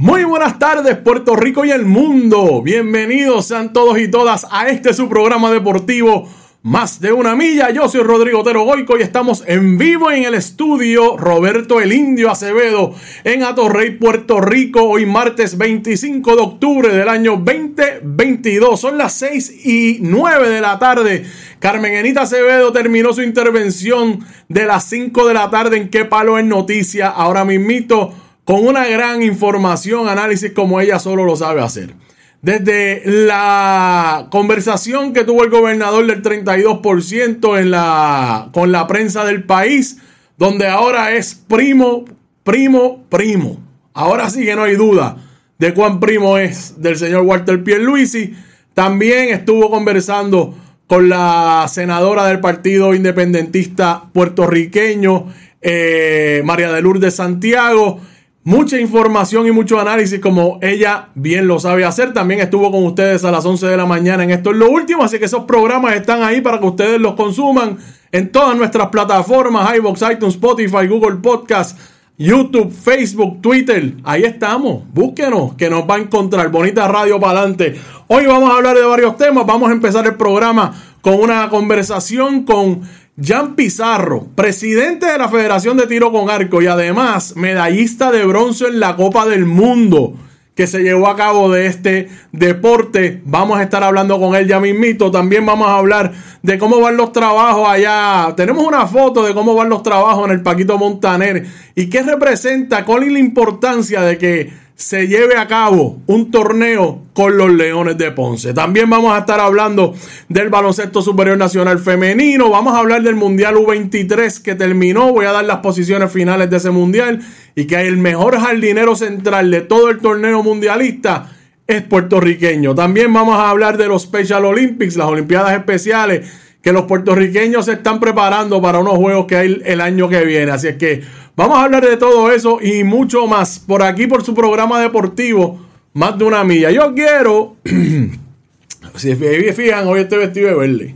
Muy buenas tardes Puerto Rico y el mundo. Bienvenidos sean todos y todas a este su programa deportivo Más de una milla. Yo soy Rodrigo Otero Goico y estamos en vivo en el estudio Roberto el Indio Acevedo en Atorrey, Puerto Rico. Hoy martes 25 de octubre del año 2022. Son las 6 y 9 de la tarde. Carmen Enita Acevedo terminó su intervención de las 5 de la tarde en Qué Palo en Noticia. Ahora mismito con una gran información, análisis como ella solo lo sabe hacer. Desde la conversación que tuvo el gobernador del 32% en la, con la prensa del país, donde ahora es primo, primo, primo. Ahora sí que no hay duda de cuán primo es del señor Walter Pierluisi. También estuvo conversando con la senadora del Partido Independentista puertorriqueño, eh, María de Lourdes Santiago mucha información y mucho análisis como ella bien lo sabe hacer. También estuvo con ustedes a las 11 de la mañana en esto es lo último, así que esos programas están ahí para que ustedes los consuman en todas nuestras plataformas, iVoox, iTunes, Spotify, Google Podcast, YouTube, Facebook, Twitter. Ahí estamos, búsquenos que nos va a encontrar. Bonita radio para adelante. Hoy vamos a hablar de varios temas. Vamos a empezar el programa con una conversación con Jan Pizarro, presidente de la Federación de Tiro con Arco y además medallista de bronce en la Copa del Mundo que se llevó a cabo de este deporte. Vamos a estar hablando con él ya mismito. También vamos a hablar de cómo van los trabajos allá. Tenemos una foto de cómo van los trabajos en el Paquito Montaner y qué representa, cuál es la importancia de que se lleve a cabo un torneo con los Leones de Ponce. También vamos a estar hablando del baloncesto superior nacional femenino. Vamos a hablar del Mundial U23 que terminó. Voy a dar las posiciones finales de ese Mundial y que el mejor jardinero central de todo el torneo mundialista es puertorriqueño. También vamos a hablar de los Special Olympics, las Olimpiadas Especiales que los puertorriqueños se están preparando para unos juegos que hay el año que viene. Así es que vamos a hablar de todo eso y mucho más por aquí, por su programa deportivo, más de una milla. Yo quiero, si fijan, hoy estoy vestido de verde.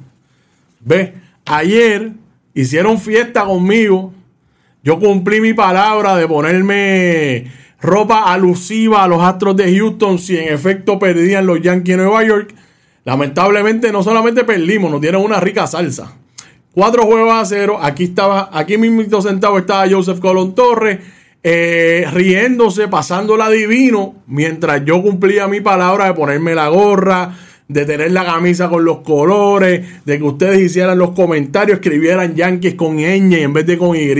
Ve, ayer hicieron fiesta conmigo. Yo cumplí mi palabra de ponerme ropa alusiva a los Astros de Houston si en efecto perdían los Yankees de Nueva York. Lamentablemente no solamente perdimos, nos dieron una rica salsa. Cuatro juegos a cero. Aquí estaba, aquí mismo sentado estaba Joseph Colón Torres. Eh, riéndose, pasándola divino, mientras yo cumplía mi palabra de ponerme la gorra, de tener la camisa con los colores, de que ustedes hicieran los comentarios, escribieran Yankees con ñ en vez de con Y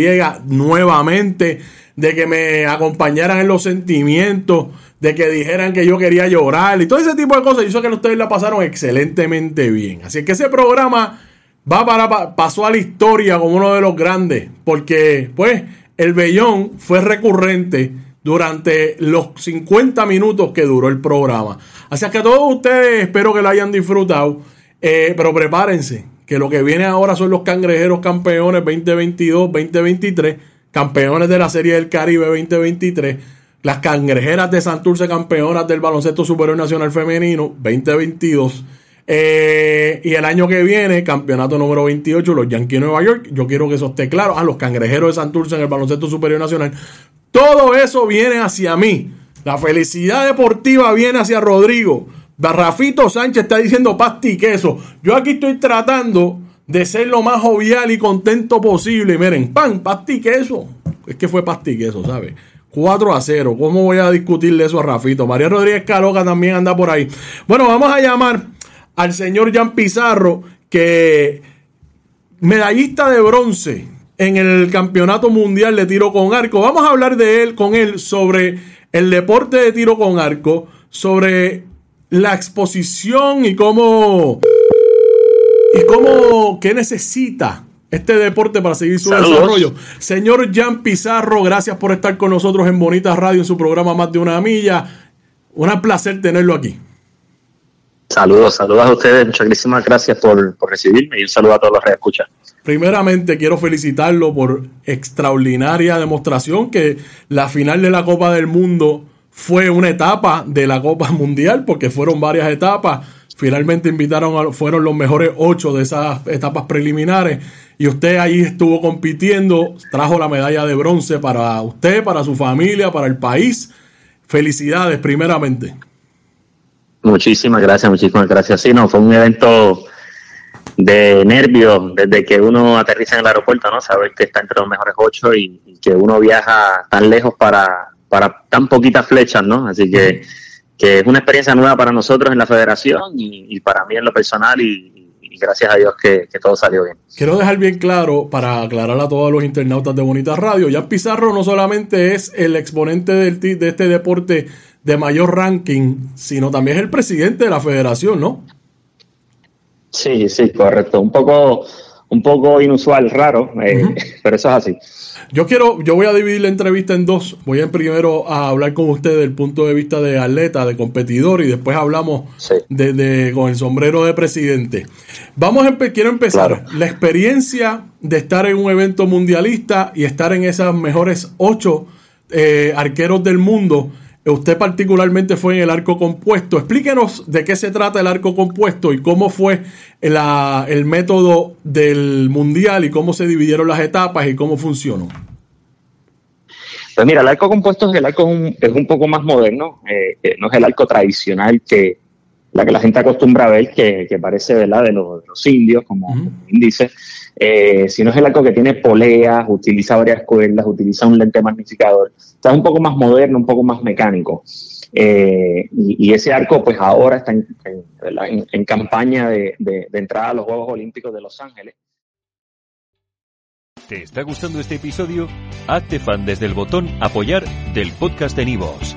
nuevamente, de que me acompañaran en los sentimientos, de que dijeran que yo quería llorar y todo ese tipo de cosas. Yo sé que ustedes la pasaron excelentemente bien. Así que ese programa va para, pasó a la historia como uno de los grandes, porque pues el vellón fue recurrente durante los 50 minutos que duró el programa. Así que a todos ustedes espero que lo hayan disfrutado, eh, pero prepárense, que lo que viene ahora son los cangrejeros campeones 2022-2023, campeones de la Serie del Caribe 2023, las cangrejeras de Santurce campeonas del baloncesto superior nacional femenino 2022. Eh, y el año que viene, campeonato número 28, los Yankees de Nueva York. Yo quiero que eso esté claro. A los cangrejeros de Santurce en el baloncesto superior nacional. Todo eso viene hacia mí. La felicidad deportiva viene hacia Rodrigo. Barrafito Sánchez está diciendo pasti y queso. Yo aquí estoy tratando de ser lo más jovial y contento posible. Miren, pan, pasti y queso. Es que fue pasti y queso, ¿sabes? 4 a 0. ¿Cómo voy a discutirle eso a Rafito? María Rodríguez Caloca también anda por ahí. Bueno, vamos a llamar al señor Jan Pizarro, que medallista de bronce en el Campeonato Mundial de Tiro con Arco. Vamos a hablar de él con él sobre el deporte de tiro con arco, sobre la exposición y cómo y cómo qué necesita este deporte para seguir su desarrollo. Señor Jan Pizarro, gracias por estar con nosotros en Bonita Radio en su programa Más de una Milla. Un placer tenerlo aquí. Saludos, saludos a ustedes. Muchísimas gracias por, recibirme y un saludo a todos los que escuchan. Primeramente quiero felicitarlo por extraordinaria demostración que la final de la Copa del Mundo fue una etapa de la Copa Mundial porque fueron varias etapas. Finalmente invitaron a, fueron los mejores ocho de esas etapas preliminares y usted ahí estuvo compitiendo, trajo la medalla de bronce para usted, para su familia, para el país. Felicidades primeramente. Muchísimas gracias, muchísimas gracias. Sí, no, fue un evento de nervios desde que uno aterriza en el aeropuerto, ¿no? Saber que está entre los mejores ocho y, que uno viaja tan lejos para, para tan poquitas flechas, ¿no? Así que, que es una experiencia nueva para nosotros en la federación y, para mí en lo personal y, gracias a Dios que, todo salió bien. Quiero dejar bien claro, para aclarar a todos los internautas de Bonita Radio, Jan Pizarro no solamente es el exponente del, de este deporte de mayor ranking, sino también es el presidente de la federación, ¿no? Sí, sí, correcto. Un poco, un poco inusual, raro, eh, pero eso es así. Yo quiero, yo voy a dividir la entrevista en dos. Voy a primero a hablar con usted del punto de vista de atleta, de competidor, y después hablamos de, con el sombrero de presidente. Vamos a quiero empezar. La experiencia de estar en un evento mundialista y estar en esas mejores ocho eh, arqueros del mundo Usted particularmente fue en el arco compuesto. Explíquenos de qué se trata el arco compuesto y cómo fue el método del mundial y cómo se dividieron las etapas y cómo funcionó. Pues mira, el arco compuesto es el arco es un, poco más moderno, eh, no es el arco tradicional que la que la gente acostumbra a ver, que, parece ¿verdad? De, los, indios, como, dice, eh, sino es el arco que tiene poleas, utiliza varias cuerdas, utiliza un lente magnificador es un poco más moderno, un poco más mecánico. Eh, y, ese arco, pues ahora está en, campaña de, entrada a los Juegos Olímpicos de Los Ángeles. ¿Te está gustando este episodio? Hazte fan desde el botón Apoyar del podcast de Nivos.